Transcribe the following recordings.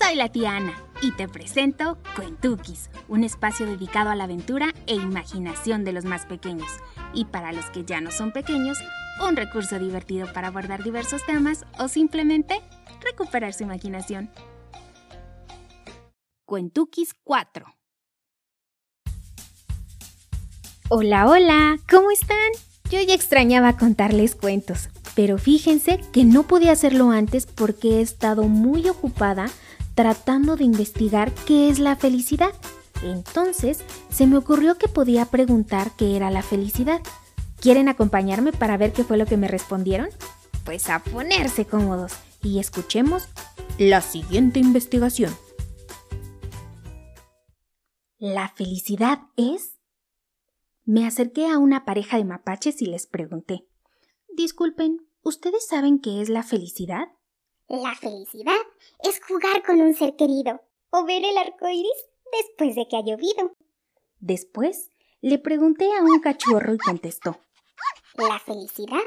Soy la tía Ana y te presento Cuentukis, un espacio dedicado a la aventura e imaginación de los más pequeños. Y para los que ya no son pequeños, un recurso divertido para abordar diversos temas o simplemente recuperar su imaginación. Cuentukis 4 Hola, hola, ¿cómo están? Yo ya extrañaba contarles cuentos, pero fíjense que no podía hacerlo antes porque he estado muy ocupada tratando de investigar qué es la felicidad. Entonces se me ocurrió que podía preguntar qué era la felicidad. ¿Quieren acompañarme para ver qué fue lo que me respondieron? Pues a ponerse cómodos y escuchemos la siguiente investigación. ¿La felicidad es? Me acerqué a una pareja de mapaches y les pregunté, Disculpen, ¿ustedes saben qué es la felicidad? La felicidad es jugar con un ser querido o ver el arco iris después de que ha llovido. Después le pregunté a un cachorro y contestó: La felicidad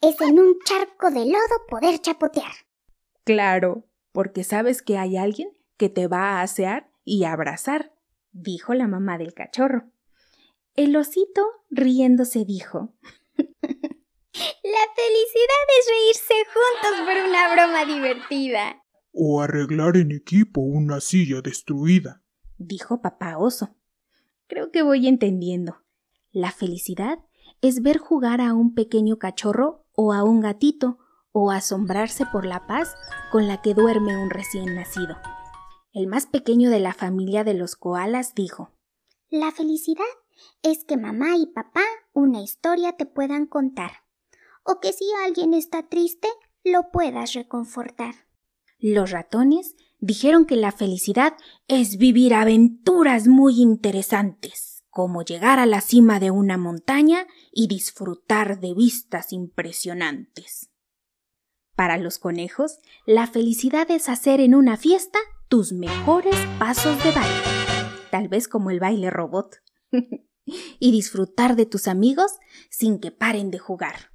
es en un charco de lodo poder chapotear. Claro, porque sabes que hay alguien que te va a asear y abrazar, dijo la mamá del cachorro. El osito, riéndose, dijo La felicidad es reírse juntos por una broma divertida. O arreglar en equipo una silla destruida, dijo papá oso. Creo que voy entendiendo. La felicidad es ver jugar a un pequeño cachorro o a un gatito o asombrarse por la paz con la que duerme un recién nacido. El más pequeño de la familia de los koalas dijo La felicidad es que mamá y papá una historia te puedan contar, o que si alguien está triste, lo puedas reconfortar. Los ratones dijeron que la felicidad es vivir aventuras muy interesantes, como llegar a la cima de una montaña y disfrutar de vistas impresionantes. Para los conejos, la felicidad es hacer en una fiesta tus mejores pasos de baile, tal vez como el baile robot. y disfrutar de tus amigos sin que paren de jugar.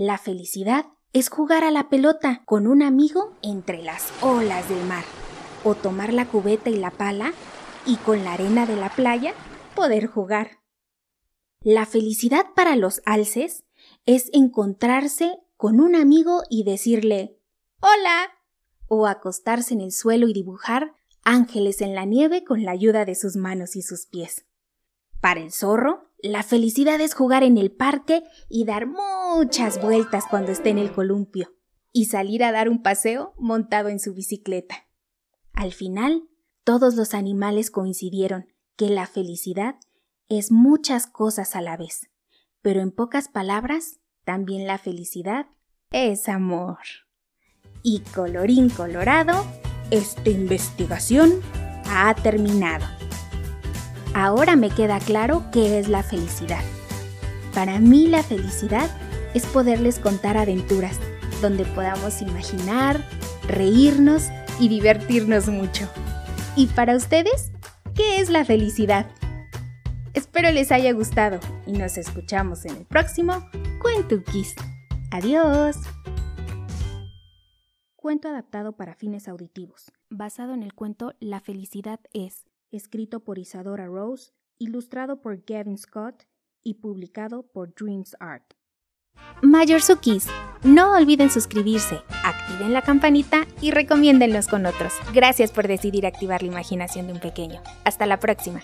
La felicidad es jugar a la pelota con un amigo entre las olas del mar, o tomar la cubeta y la pala y con la arena de la playa poder jugar. La felicidad para los alces es encontrarse con un amigo y decirle Hola, o acostarse en el suelo y dibujar ángeles en la nieve con la ayuda de sus manos y sus pies. Para el zorro, la felicidad es jugar en el parque y dar muchas vueltas cuando esté en el columpio, y salir a dar un paseo montado en su bicicleta. Al final, todos los animales coincidieron que la felicidad es muchas cosas a la vez, pero en pocas palabras, también la felicidad es amor. Y colorín colorado, esta investigación ha terminado. Ahora me queda claro qué es la felicidad. Para mí la felicidad es poderles contar aventuras donde podamos imaginar, reírnos y divertirnos mucho. ¿Y para ustedes? ¿Qué es la felicidad? Espero les haya gustado y nos escuchamos en el próximo Cuentukis. Adiós. Cuento adaptado para fines auditivos, basado en el cuento La felicidad es escrito por Isadora Rose, ilustrado por Gavin Scott y publicado por Dreams Art. Mayorsukis, no olviden suscribirse, activen la campanita y recomiéndenlos con otros. Gracias por decidir activar la imaginación de un pequeño. Hasta la próxima.